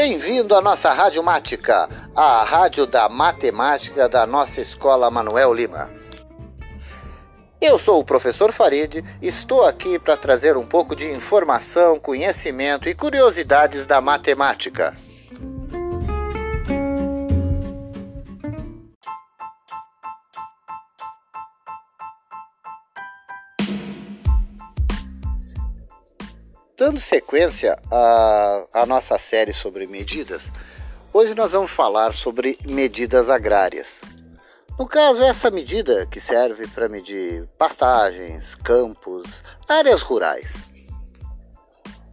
Bem-vindo à nossa Rádio Mática, a rádio da matemática da nossa escola Manuel Lima. Eu sou o professor Farid, estou aqui para trazer um pouco de informação, conhecimento e curiosidades da matemática. Dando sequência à, à nossa série sobre medidas, hoje nós vamos falar sobre medidas agrárias. No caso, essa medida que serve para medir pastagens, campos, áreas rurais.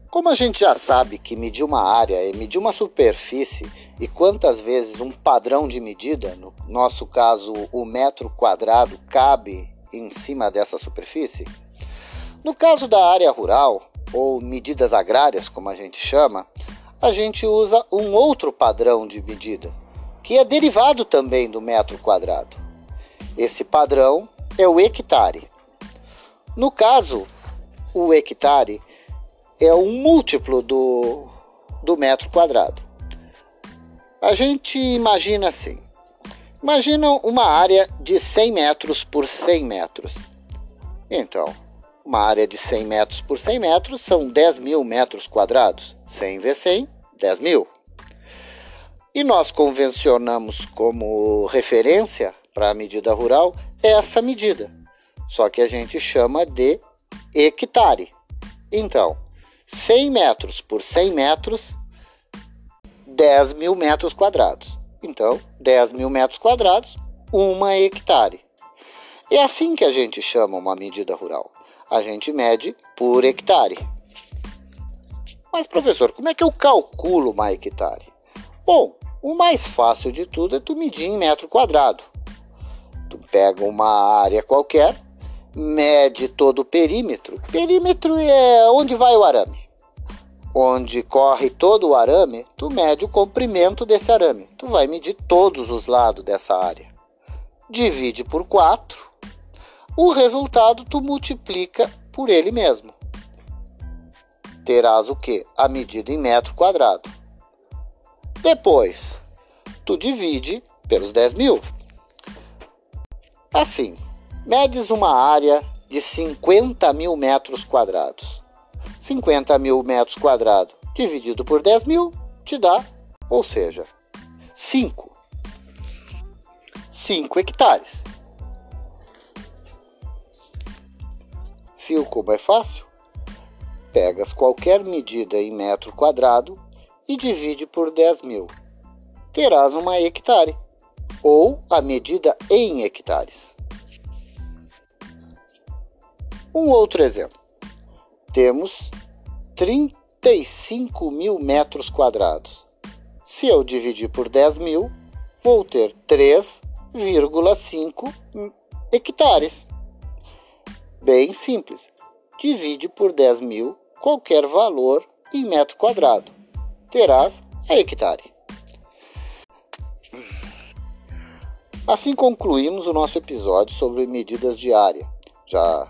Como a gente já sabe que medir uma área é medir uma superfície e quantas vezes um padrão de medida, no nosso caso o metro quadrado, cabe em cima dessa superfície, no caso da área rural, ou medidas agrárias, como a gente chama, a gente usa um outro padrão de medida, que é derivado também do metro quadrado. Esse padrão é o hectare. No caso, o hectare é um múltiplo do, do metro quadrado. A gente imagina assim: imagina uma área de 100 metros por 100 metros. Então, uma área de 100 metros por 100 metros são 10 mil metros quadrados. 100 vezes 100, 10 mil. E nós convencionamos como referência para a medida rural essa medida, só que a gente chama de hectare. Então, 100 metros por 100 metros, 10 mil metros quadrados. Então, 10 mil metros quadrados, uma hectare. É assim que a gente chama uma medida rural a gente mede por hectare. Mas, professor, como é que eu calculo uma hectare? Bom, o mais fácil de tudo é tu medir em metro quadrado. Tu pega uma área qualquer, mede todo o perímetro. Perímetro é onde vai o arame. Onde corre todo o arame, tu mede o comprimento desse arame. Tu vai medir todos os lados dessa área. Divide por 4 o resultado tu multiplica por ele mesmo. Terás o que? A medida em metro quadrado. Depois, tu divide pelos 10 mil. Assim, medes uma área de 50 mil metros quadrados. 50 mil metros quadrados dividido por 10 mil te dá, ou seja, 5. 5 hectares. Fio como é fácil? Pegas qualquer medida em metro quadrado e divide por 10 mil. Terás uma hectare, ou a medida em hectares. Um outro exemplo. Temos 35 mil metros quadrados. Se eu dividir por 10 mil, vou ter 3,5 hectares. Bem simples. Divide por 10 mil qualquer valor em metro quadrado. Terás a hectare. Assim concluímos o nosso episódio sobre medidas de área. Já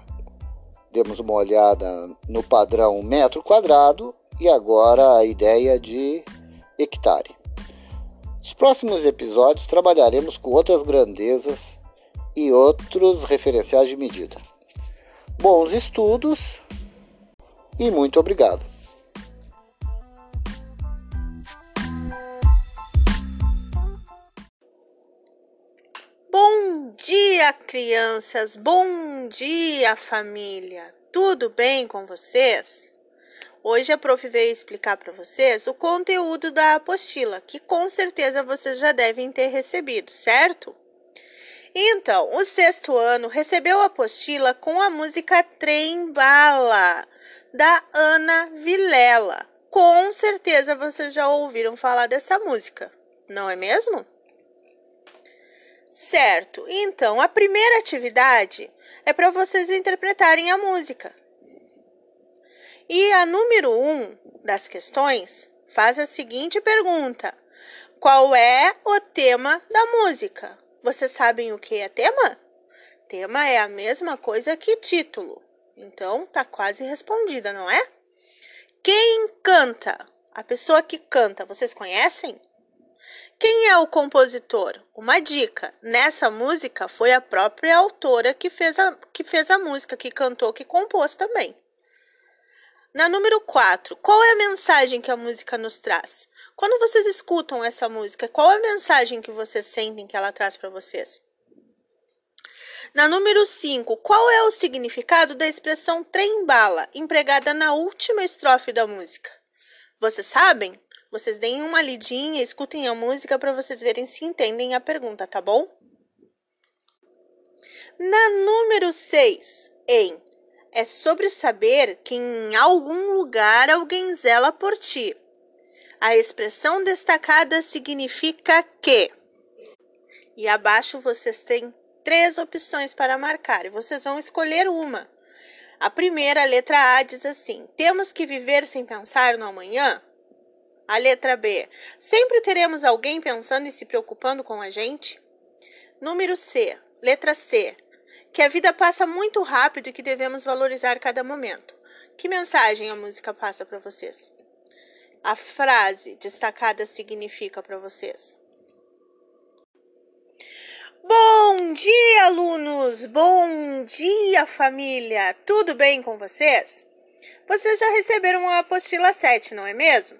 demos uma olhada no padrão metro quadrado e agora a ideia de hectare. Nos próximos episódios trabalharemos com outras grandezas e outros referenciais de medida bons estudos e muito obrigado. Bom dia, crianças! Bom dia, família! Tudo bem com vocês? Hoje a prof veio explicar para vocês o conteúdo da apostila, que com certeza vocês já devem ter recebido, certo? Então, o sexto ano recebeu a apostila com a música Trem Bala, da Ana Vilela. Com certeza vocês já ouviram falar dessa música, não é mesmo? Certo, então a primeira atividade é para vocês interpretarem a música. E a número um das questões faz a seguinte pergunta: Qual é o tema da música? Vocês sabem o que é tema? Tema é a mesma coisa que título. Então, tá quase respondida, não é? Quem canta? a pessoa que canta, vocês conhecem? Quem é o compositor? Uma dica: nessa música foi a própria autora que fez a, que fez a música, que cantou, que compôs também. Na número 4, qual é a mensagem que a música nos traz? Quando vocês escutam essa música, qual é a mensagem que vocês sentem que ela traz para vocês? Na número 5, qual é o significado da expressão trem-bala, empregada na última estrofe da música? Vocês sabem? Vocês deem uma lidinha, escutem a música para vocês verem se entendem a pergunta, tá bom? Na número 6, em é sobre saber que em algum lugar alguém zela por ti. A expressão destacada significa que. E abaixo vocês têm três opções para marcar e vocês vão escolher uma. A primeira, a letra A, diz assim: Temos que viver sem pensar no amanhã? A letra B, sempre teremos alguém pensando e se preocupando com a gente? Número C, letra C, que a vida passa muito rápido e que devemos valorizar cada momento. Que mensagem a música passa para vocês? A frase destacada significa para vocês? Bom dia, alunos! Bom dia, família! Tudo bem com vocês? Vocês já receberam a apostila 7, não é mesmo?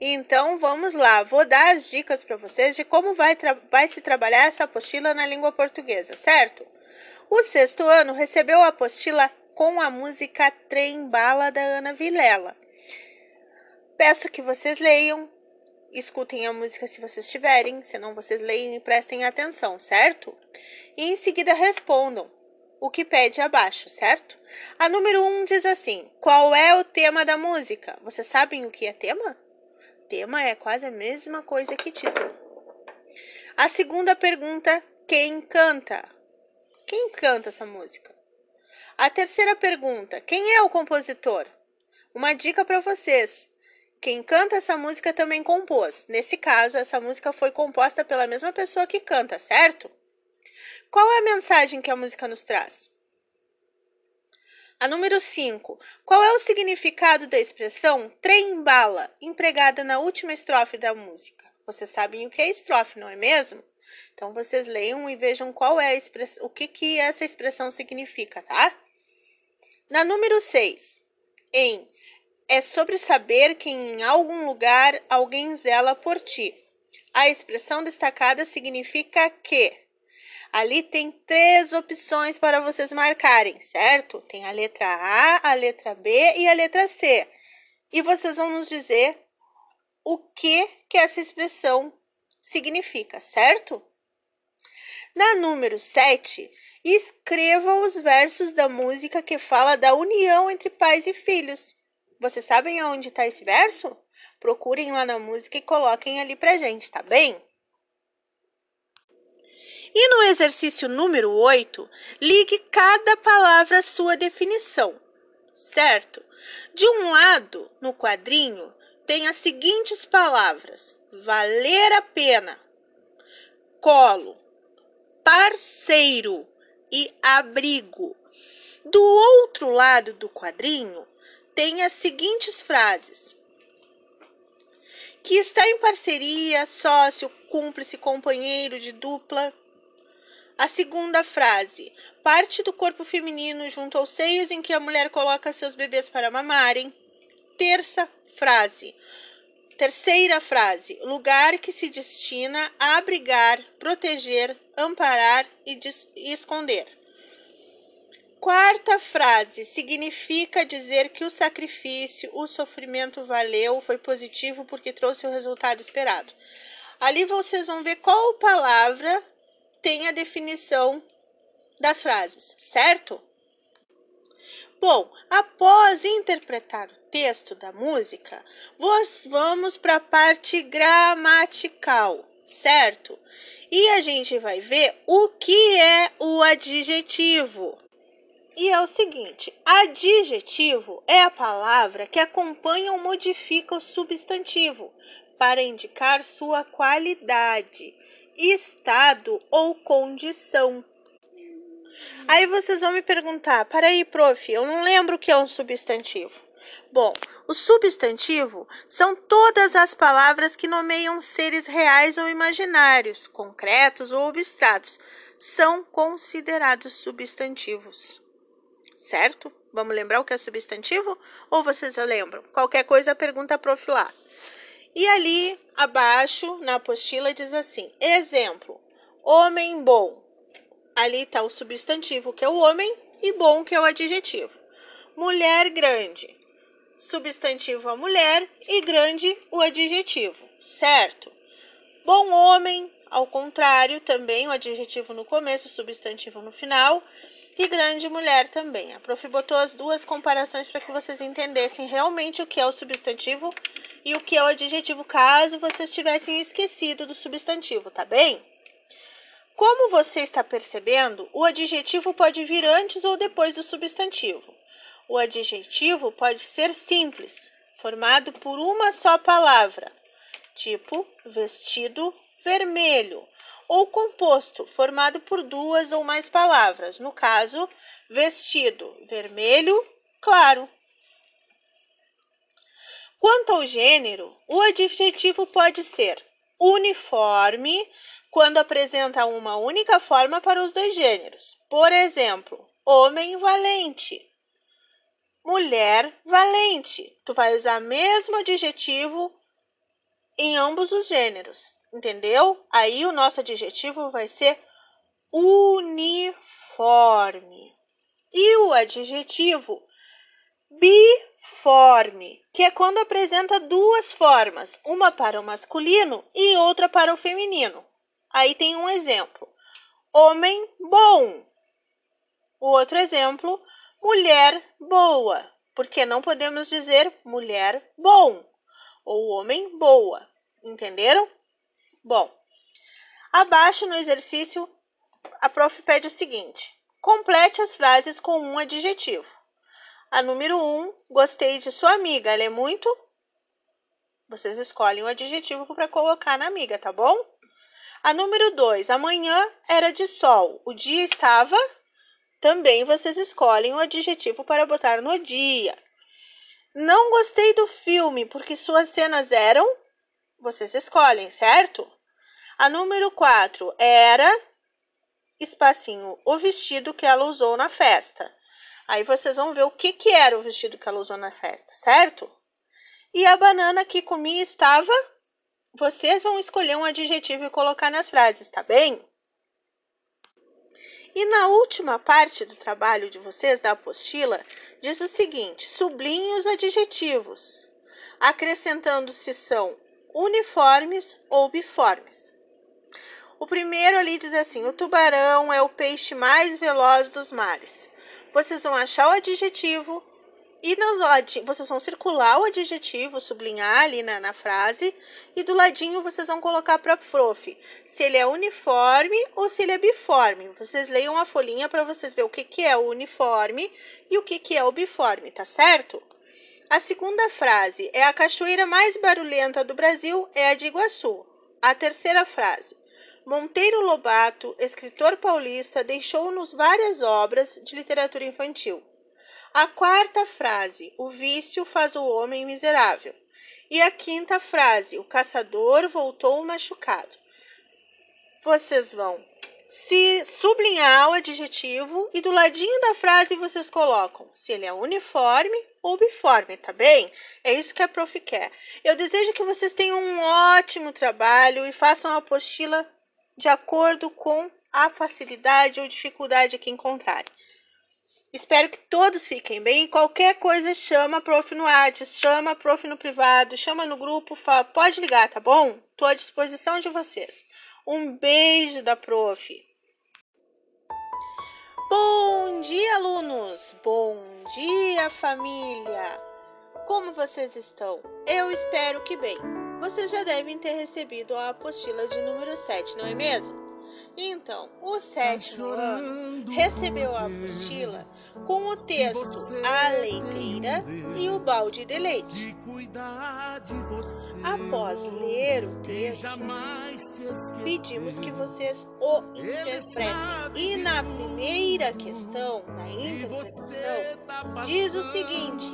Então vamos lá, vou dar as dicas para vocês de como vai, vai se trabalhar essa apostila na língua portuguesa, certo? O sexto ano recebeu a apostila com a música Trem Bala da Ana Vilela. Peço que vocês leiam escutem a música se vocês tiverem, senão vocês leiam e prestem atenção, certo? E em seguida respondam o que pede abaixo, certo? A número 1 um diz assim: Qual é o tema da música? Vocês sabem o que é tema? Tema é quase a mesma coisa que título. A segunda pergunta: Quem canta? Quem canta essa música? A terceira pergunta: Quem é o compositor? Uma dica para vocês: quem canta essa música também compôs. Nesse caso, essa música foi composta pela mesma pessoa que canta, certo? Qual é a mensagem que a música nos traz? A número 5. Qual é o significado da expressão trem-bala, empregada na última estrofe da música? Vocês sabem o que é estrofe, não é mesmo? Então vocês leiam e vejam qual é a expressão, o que, que essa expressão significa, tá? Na número 6. Em é sobre saber que em algum lugar alguém zela por ti. A expressão destacada significa que. Ali tem três opções para vocês marcarem, certo? Tem a letra A, a letra B e a letra C. E vocês vão nos dizer o que que essa expressão significa, certo? Na número 7, escreva os versos da música que fala da união entre pais e filhos. Vocês sabem aonde está esse verso? Procurem lá na música e coloquem ali pra gente, tá bem? E no exercício número 8, ligue cada palavra à sua definição, certo? De um lado, no quadrinho, tem as seguintes palavras: valer a pena, colo, parceiro e abrigo. Do outro lado do quadrinho, tem as seguintes frases: que está em parceria, sócio, cúmplice, companheiro de dupla. A segunda frase: parte do corpo feminino junto aos seios em que a mulher coloca seus bebês para mamarem. Terça frase: Terceira frase: lugar que se destina a abrigar, proteger, amparar e, e esconder. Quarta frase significa dizer que o sacrifício, o sofrimento valeu, foi positivo porque trouxe o resultado esperado. Ali vocês vão ver qual palavra tem a definição das frases, certo? Bom, após interpretar o texto da música, vamos para a parte gramatical, certo? E a gente vai ver o que é o adjetivo. E é o seguinte: adjetivo é a palavra que acompanha ou modifica o substantivo para indicar sua qualidade, estado ou condição. Aí vocês vão me perguntar: para aí, prof, eu não lembro o que é um substantivo. Bom, o substantivo são todas as palavras que nomeiam seres reais ou imaginários, concretos ou abstratos. São considerados substantivos. Certo? Vamos lembrar o que é substantivo? Ou vocês já lembram? Qualquer coisa, pergunta prof lá. E ali abaixo, na apostila, diz assim: exemplo, homem bom. Ali está o substantivo, que é o homem, e bom, que é o adjetivo. Mulher grande substantivo a mulher e grande o adjetivo, certo? Bom homem, ao contrário, também o adjetivo no começo, o substantivo no final, e grande mulher também. A prof botou as duas comparações para que vocês entendessem realmente o que é o substantivo e o que é o adjetivo, caso vocês tivessem esquecido do substantivo, tá bem? Como você está percebendo, o adjetivo pode vir antes ou depois do substantivo. O adjetivo pode ser simples, formado por uma só palavra, tipo vestido vermelho, ou composto, formado por duas ou mais palavras, no caso, vestido vermelho claro. Quanto ao gênero, o adjetivo pode ser uniforme quando apresenta uma única forma para os dois gêneros. Por exemplo, homem valente mulher valente. Tu vai usar mesmo adjetivo em ambos os gêneros, entendeu? Aí o nosso adjetivo vai ser uniforme. E o adjetivo biforme, que é quando apresenta duas formas, uma para o masculino e outra para o feminino. Aí tem um exemplo: homem bom. O outro exemplo, mulher boa, porque não podemos dizer mulher bom ou homem boa. Entenderam? Bom, abaixo no exercício, a prof pede o seguinte: complete as frases com um adjetivo. A número 1, um, gostei de sua amiga. Ela é muito. Vocês escolhem o adjetivo para colocar na amiga, tá bom? A número 2, amanhã era de sol. O dia estava também vocês escolhem o adjetivo para botar no dia. Não gostei do filme porque suas cenas eram. Vocês escolhem, certo? A número 4 era espacinho o vestido que ela usou na festa. Aí vocês vão ver o que, que era o vestido que ela usou na festa, certo? E a banana que comi estava. Vocês vão escolher um adjetivo e colocar nas frases, tá bem? E na última parte do trabalho de vocês, da apostila, diz o seguinte: sublinhe os adjetivos, acrescentando se são uniformes ou biformes. O primeiro ali diz assim: o tubarão é o peixe mais veloz dos mares. Vocês vão achar o adjetivo e no ladinho, vocês vão circular o adjetivo, sublinhar ali na, na frase, e do ladinho vocês vão colocar para prof se ele é uniforme ou se ele é biforme. Vocês leiam a folhinha para vocês ver o que, que é o uniforme e o que, que é o biforme, tá certo? A segunda frase é a cachoeira mais barulhenta do Brasil é a de Iguaçu. A terceira frase. Monteiro Lobato, escritor paulista, deixou-nos várias obras de literatura infantil. A quarta frase, o vício faz o homem miserável. E a quinta frase, o caçador voltou machucado. Vocês vão se sublinhar o adjetivo e do ladinho da frase vocês colocam se ele é uniforme ou biforme, tá bem? É isso que a prof quer. Eu desejo que vocês tenham um ótimo trabalho e façam a apostila de acordo com a facilidade ou dificuldade que encontrarem. Espero que todos fiquem bem. Qualquer coisa, chama a prof no WhatsApp, chama a prof no privado, chama no grupo, fala, pode ligar, tá bom? Estou à disposição de vocês. Um beijo da prof. Bom dia, alunos! Bom dia, família! Como vocês estão? Eu espero que bem. Vocês já devem ter recebido a apostila de número 7, não é mesmo? Então, o sétimo ano recebeu a apostila com o texto A Leiteira e o Balde de Leite. Após ler o texto, pedimos que vocês o interpretem. E na primeira questão, na interpretação, diz o seguinte: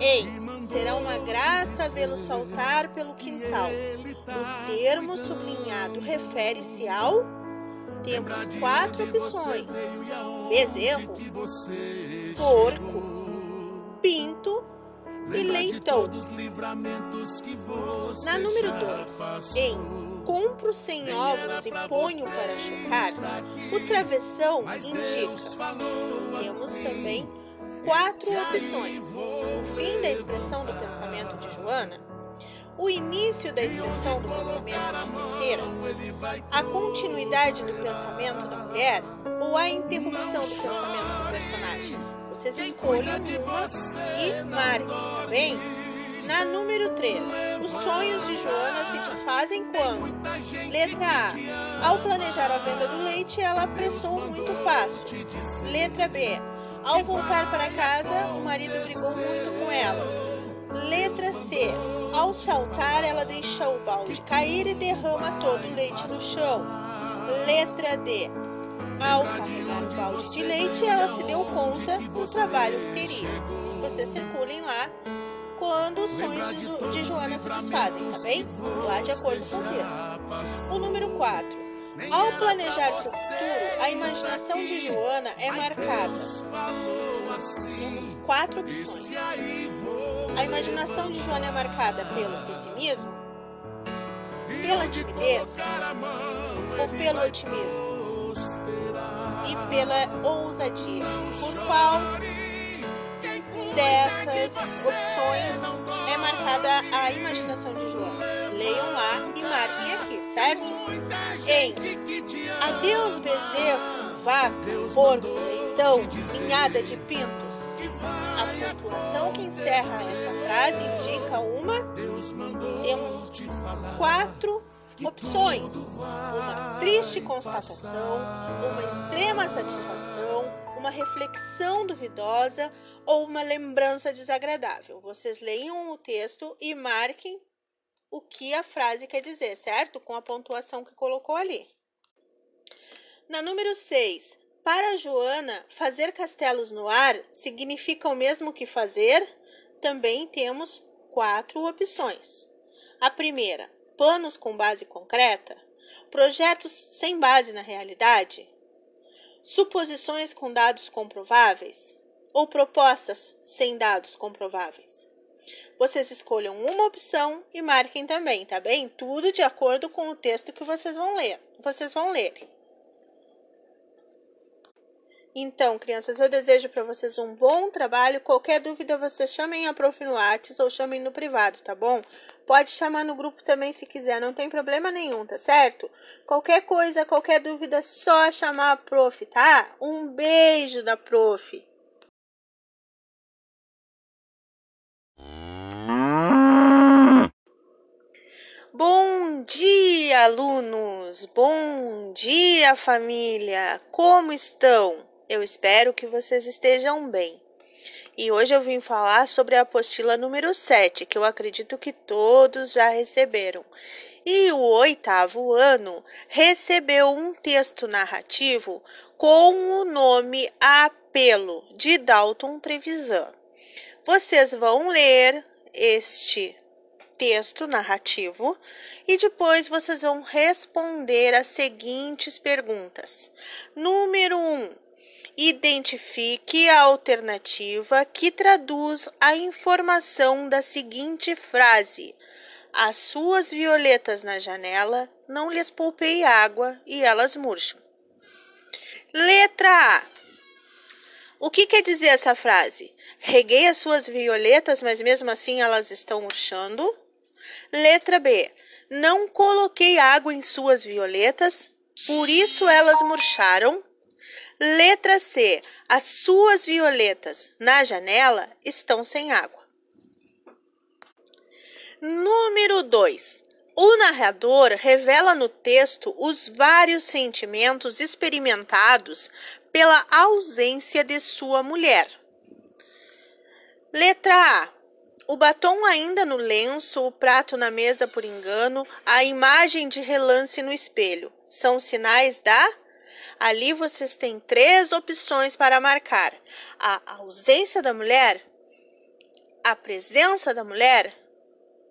Ei, será uma graça vê-lo saltar pelo quintal. O termo sublinhado refere-se ao. Temos quatro opções: bezerro, porco, pinto e leitão. Na número 2, em compro sem ovos e ponho para chocar, o travessão indica. Temos também quatro opções: o fim da expressão do pensamento de Joana, o início da expressão do pensamento de Monteira, a continuidade do pensamento da mulher ou a interrupção do pensamento do personagem. Vocês escolham uma e marquem, tá bem? Na número 3, os sonhos de Joana se desfazem quando? Letra A. Ao planejar a venda do leite, ela apressou muito o passo. Letra B. Ao voltar para casa, o marido brigou muito com ela. Letra C. Ao saltar, ela deixa o balde cair e derrama todo o leite no chão. Letra D. Ao carregar o balde de leite, ela se deu conta do trabalho que teria. Vocês circulem lá quando os sonhos de, de Joana se desfazem, tá bem? Lá de acordo com o texto. O número 4. Ao planejar seu futuro, a imaginação de Joana é marcada. Temos quatro opções. A imaginação de Joana é marcada pelo pessimismo, pela timidez ou pelo otimismo e pela ousadia. Por qual dessas opções é marcada a imaginação de Joana? Leiam lá e marquem aqui, certo? Em Adeus bezerro, vaca, porco, leitão, ninhada de pintos. A pontuação que encerra essa frase indica uma. Temos quatro opções: uma triste constatação, uma extrema satisfação, uma reflexão duvidosa ou uma lembrança desagradável. Vocês leiam o texto e marquem o que a frase quer dizer, certo? Com a pontuação que colocou ali. Na número 6, para Joana, fazer castelos no ar significa o mesmo que fazer? Também temos quatro opções. A primeira, planos com base concreta, projetos sem base na realidade, suposições com dados comprováveis ou propostas sem dados comprováveis. Vocês escolham uma opção e marquem também, tá bem? Tudo de acordo com o texto que vocês vão ler. Vocês vão ler. Então, crianças, eu desejo para vocês um bom trabalho. Qualquer dúvida, vocês chamem a prof no WhatsApp ou chamem no privado, tá bom? Pode chamar no grupo também se quiser, não tem problema nenhum, tá certo? Qualquer coisa, qualquer dúvida, só chamar a prof, tá? Um beijo da prof. Bom dia, alunos! Bom dia, família! Como estão? Eu espero que vocês estejam bem. E hoje eu vim falar sobre a apostila número 7, que eu acredito que todos já receberam. E o oitavo ano recebeu um texto narrativo com o nome Apelo, de Dalton Trevisan. Vocês vão ler este texto narrativo e depois vocês vão responder as seguintes perguntas. Número 1. Um, identifique a alternativa que traduz a informação da seguinte frase: As suas violetas na janela, não lhes poupei água e elas murcham. Letra A. O que quer dizer essa frase? Reguei as suas violetas, mas mesmo assim elas estão murchando? Letra B. Não coloquei água em suas violetas, por isso elas murcharam. Letra C. As suas violetas na janela estão sem água. Número 2. O narrador revela no texto os vários sentimentos experimentados pela ausência de sua mulher. Letra A o batom ainda no lenço, o prato na mesa por engano, a imagem de relance no espelho. São sinais da. Ali vocês têm três opções para marcar: a ausência da mulher, a presença da mulher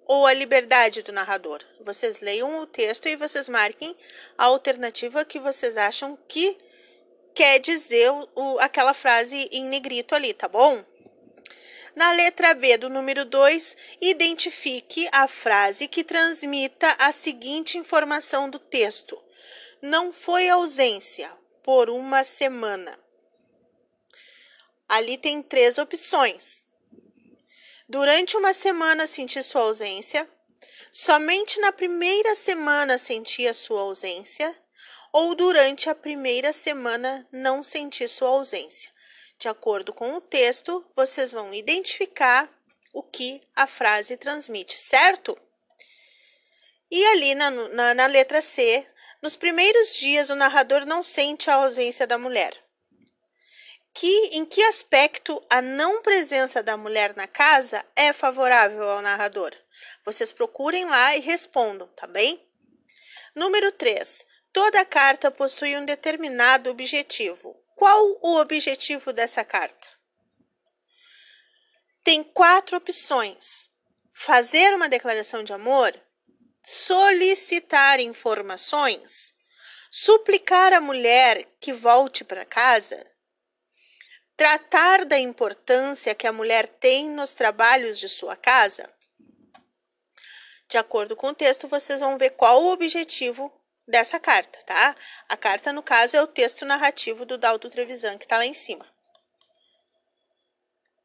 ou a liberdade do narrador? Vocês leiam o texto e vocês marquem a alternativa que vocês acham que quer dizer o, aquela frase em negrito ali, tá bom? Na letra B do número 2, identifique a frase que transmita a seguinte informação do texto: Não foi ausência por uma semana. Ali tem três opções. Durante uma semana senti sua ausência. Somente na primeira semana senti a sua ausência. Ou durante a primeira semana não senti sua ausência. De acordo com o texto, vocês vão identificar o que a frase transmite, certo? E ali na, na, na letra C, nos primeiros dias o narrador não sente a ausência da mulher que em que aspecto a não presença da mulher na casa é favorável ao narrador? Vocês procurem lá e respondam, tá bem? Número 3. Toda carta possui um determinado objetivo. Qual o objetivo dessa carta? Tem quatro opções: fazer uma declaração de amor, solicitar informações, suplicar a mulher que volte para casa, tratar da importância que a mulher tem nos trabalhos de sua casa? De acordo com o texto, vocês vão ver qual o objetivo dessa carta, tá? A carta, no caso, é o texto narrativo do Dalto Trevisan, que está lá em cima.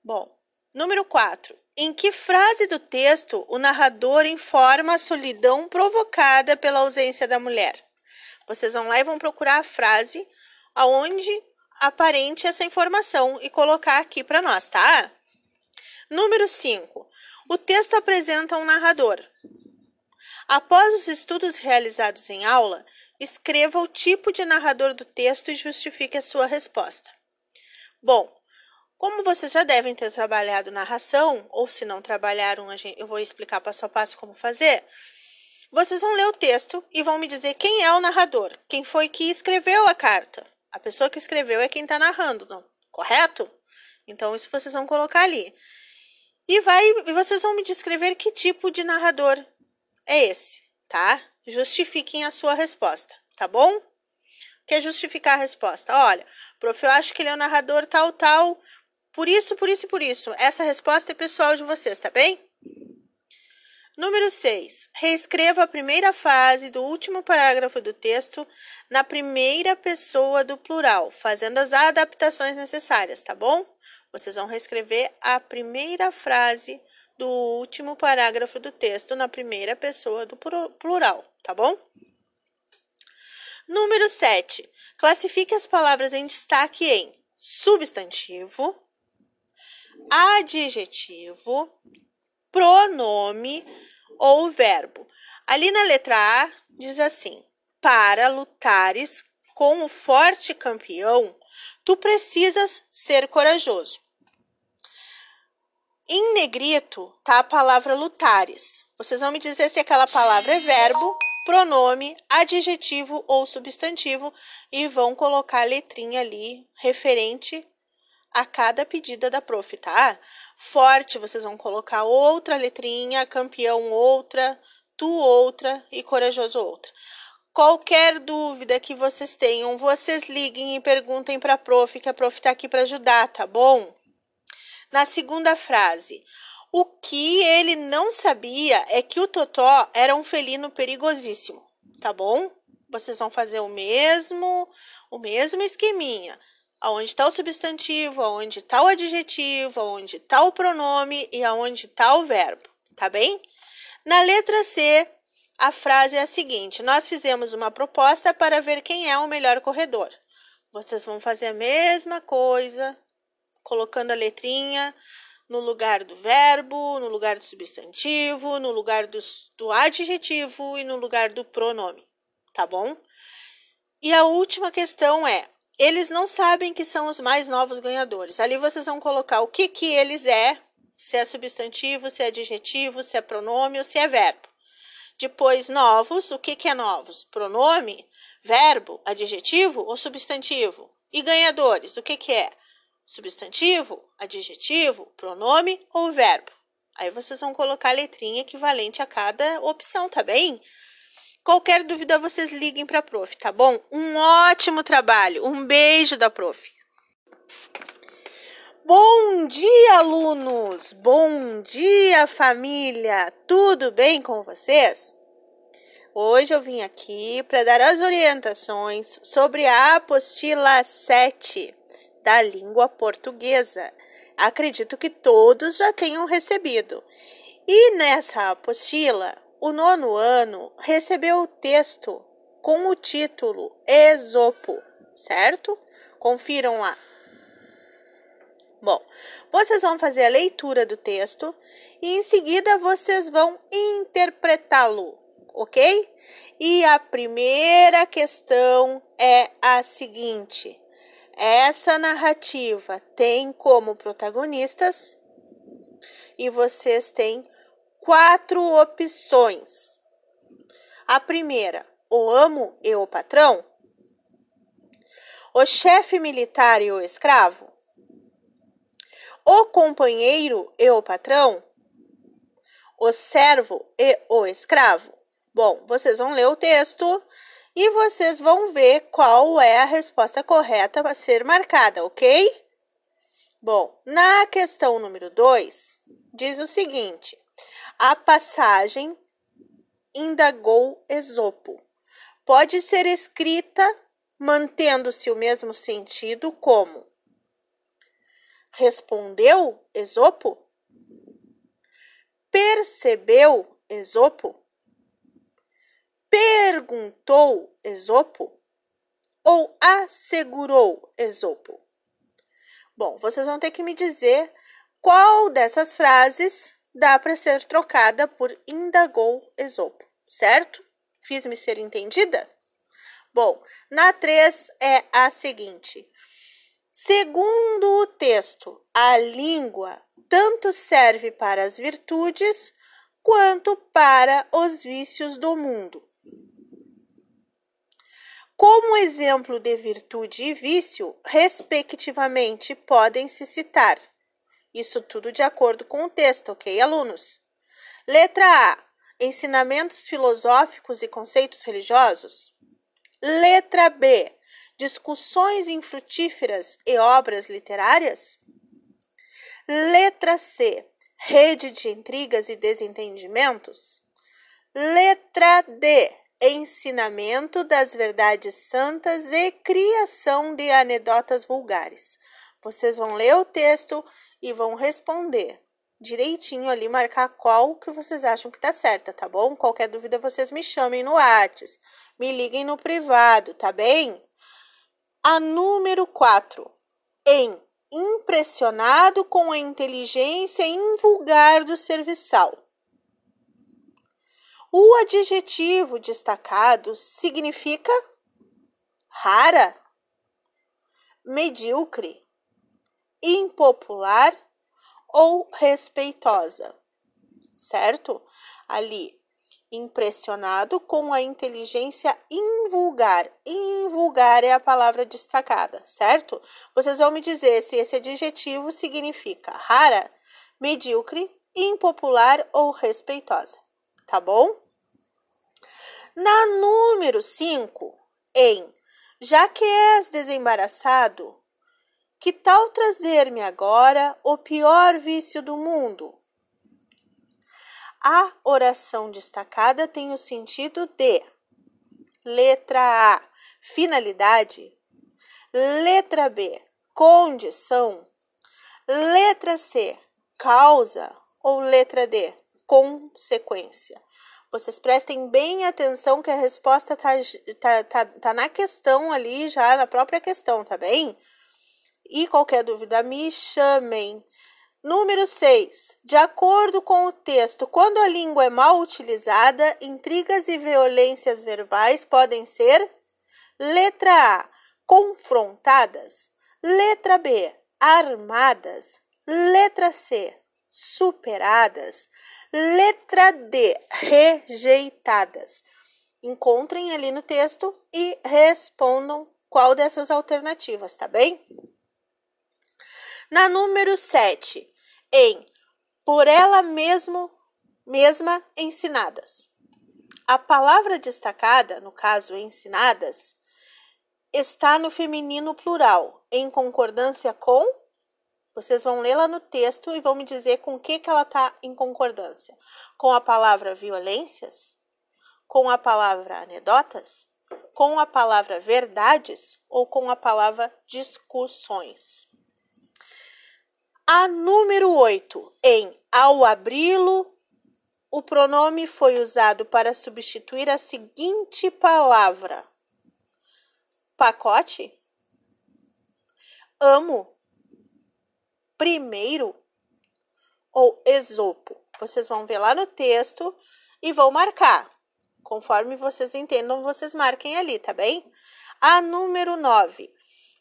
Bom, número 4. Em que frase do texto o narrador informa a solidão provocada pela ausência da mulher? Vocês vão lá e vão procurar a frase aonde aparente essa informação e colocar aqui para nós, tá? Número 5. O texto apresenta um narrador. Após os estudos realizados em aula, escreva o tipo de narrador do texto e justifique a sua resposta. Bom, como vocês já devem ter trabalhado narração, ou se não trabalharam, eu vou explicar passo a passo como fazer. Vocês vão ler o texto e vão me dizer quem é o narrador, quem foi que escreveu a carta. A pessoa que escreveu é quem está narrando, não? correto? Então, isso vocês vão colocar ali. E, vai, e vocês vão me descrever que tipo de narrador é esse, tá? Justifiquem a sua resposta, tá bom? Quer justificar a resposta? Olha, prof, eu acho que ele é o narrador tal, tal, por isso, por isso e por isso. Essa resposta é pessoal de vocês, tá bem? Número 6. Reescreva a primeira frase do último parágrafo do texto na primeira pessoa do plural, fazendo as adaptações necessárias, tá bom? Vocês vão reescrever a primeira frase do último parágrafo do texto na primeira pessoa do plural, tá bom? Número 7. Classifique as palavras em destaque em substantivo, adjetivo, pronome ou verbo. Ali na letra A diz assim: Para lutares com o forte campeão, tu precisas ser corajoso. Em negrito tá a palavra lutares. Vocês vão me dizer se aquela palavra é verbo, pronome, adjetivo ou substantivo e vão colocar a letrinha ali referente a cada pedida da prof, tá? Forte, vocês vão colocar outra letrinha, campeão outra, tu outra e corajoso outra. Qualquer dúvida que vocês tenham, vocês liguem e perguntem para a prof, que a prof está aqui para ajudar, tá bom? Na segunda frase, o que ele não sabia é que o Totó era um felino perigosíssimo, tá bom? Vocês vão fazer o mesmo, o mesmo esqueminha aonde está o substantivo, aonde está o adjetivo, aonde está o pronome e aonde está o verbo, tá bem? Na letra C, a frase é a seguinte: Nós fizemos uma proposta para ver quem é o melhor corredor. Vocês vão fazer a mesma coisa, colocando a letrinha no lugar do verbo, no lugar do substantivo, no lugar do, do adjetivo e no lugar do pronome, tá bom? E a última questão é: eles não sabem que são os mais novos ganhadores. Ali vocês vão colocar o que, que eles é, se é substantivo, se é adjetivo, se é pronome ou se é verbo. Depois, novos, o que, que é novos? Pronome, verbo, adjetivo ou substantivo? E ganhadores, o que, que é? Substantivo, adjetivo, pronome ou verbo. Aí vocês vão colocar a letrinha equivalente a cada opção, tá bem? Qualquer dúvida, vocês liguem para a prof, tá bom? Um ótimo trabalho. Um beijo da prof. Bom dia, alunos! Bom dia, família! Tudo bem com vocês? Hoje eu vim aqui para dar as orientações sobre a apostila 7 da língua portuguesa. Acredito que todos já tenham recebido. E nessa apostila, o nono ano recebeu o texto com o título Esopo, certo? Confiram lá. Bom, vocês vão fazer a leitura do texto e em seguida vocês vão interpretá-lo, ok? E a primeira questão é a seguinte: essa narrativa tem como protagonistas e vocês têm quatro opções. A primeira, o amo e o patrão, o chefe militar e o escravo, o companheiro e o patrão, o servo e o escravo. Bom, vocês vão ler o texto e vocês vão ver qual é a resposta correta a ser marcada, ok? Bom, na questão número 2, diz o seguinte: a passagem indagou Esopo. Pode ser escrita mantendo-se o mesmo sentido como respondeu Esopo? Percebeu Esopo? Perguntou Esopo ou assegurou Esopo? Bom, vocês vão ter que me dizer qual dessas frases dá para ser trocada por indagou Esopo, certo? Fiz-me ser entendida? Bom, na 3 é a seguinte: segundo o texto, a língua tanto serve para as virtudes quanto para os vícios do mundo. Como exemplo de virtude e vício, respectivamente, podem se citar. Isso tudo de acordo com o texto, ok, alunos? Letra A: Ensinamentos filosóficos e conceitos religiosos. Letra B: Discussões infrutíferas e obras literárias. Letra C: Rede de intrigas e desentendimentos. Letra D: ensinamento das verdades santas e criação de anedotas vulgares. Vocês vão ler o texto e vão responder direitinho ali, marcar qual que vocês acham que tá certa, tá bom? Qualquer dúvida vocês me chamem no Whats, me liguem no privado, tá bem? A número 4. Em impressionado com a inteligência invulgar do serviçal. O adjetivo destacado significa rara, medíocre, impopular ou respeitosa, certo? Ali, impressionado com a inteligência invulgar. Invulgar é a palavra destacada, certo? Vocês vão me dizer se esse adjetivo significa rara, medíocre, impopular ou respeitosa, tá bom? Na número 5, em Já que és desembaraçado, que tal trazer-me agora o pior vício do mundo? A oração destacada tem o sentido de letra A, finalidade, letra B, condição, letra C, causa ou letra D, consequência. Vocês prestem bem atenção que a resposta tá, tá, tá, tá na questão ali, já na própria questão, tá bem? E qualquer dúvida, me chamem. Número 6. De acordo com o texto, quando a língua é mal utilizada, intrigas e violências verbais podem ser letra A, confrontadas, letra B, armadas, letra C, superadas, Letra D, rejeitadas. Encontrem ali no texto e respondam qual dessas alternativas, tá bem? Na número 7, em por ela mesmo, mesma ensinadas. A palavra destacada, no caso ensinadas, está no feminino plural, em concordância com. Vocês vão ler lá no texto e vão me dizer com o que, que ela está em concordância. Com a palavra violências? Com a palavra anedotas? Com a palavra verdades? Ou com a palavra discussões? A número 8, em ao abri-lo, o pronome foi usado para substituir a seguinte palavra: pacote, amo, primeiro ou esopo. Vocês vão ver lá no texto e vão marcar. Conforme vocês entendam, vocês marquem ali, tá bem? A número 9.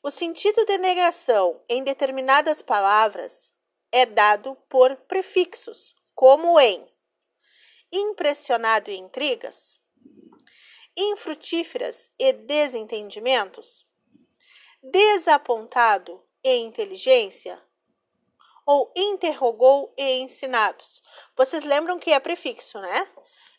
O sentido de negação em determinadas palavras é dado por prefixos, como em impressionado e intrigas, infrutíferas e desentendimentos, desapontado e inteligência, ou interrogou e ensinados. Vocês lembram que é prefixo, né?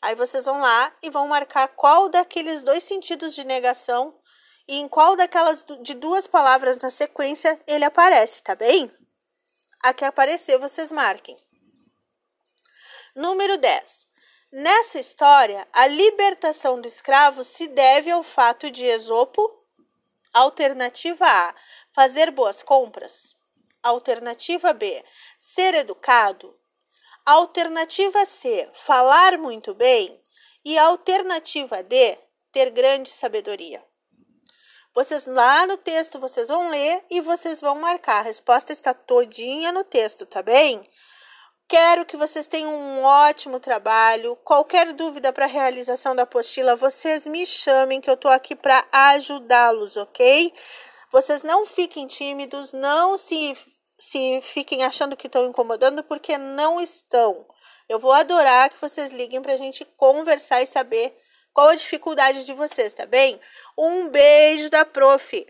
Aí vocês vão lá e vão marcar qual daqueles dois sentidos de negação e em qual daquelas de duas palavras na sequência ele aparece, tá bem? A que aparecer, vocês marquem. Número 10. Nessa história, a libertação do escravo se deve ao fato de Esopo. Alternativa A: fazer boas compras. Alternativa B: ser educado. Alternativa C: falar muito bem. E alternativa D: ter grande sabedoria. Vocês lá no texto vocês vão ler e vocês vão marcar. A resposta está todinha no texto, tá bem? Quero que vocês tenham um ótimo trabalho. Qualquer dúvida para a realização da apostila, vocês me chamem que eu estou aqui para ajudá-los, ok? Vocês não fiquem tímidos, não se, se fiquem achando que estão incomodando, porque não estão. Eu vou adorar que vocês liguem para a gente conversar e saber qual a dificuldade de vocês, tá bem? Um beijo da prof.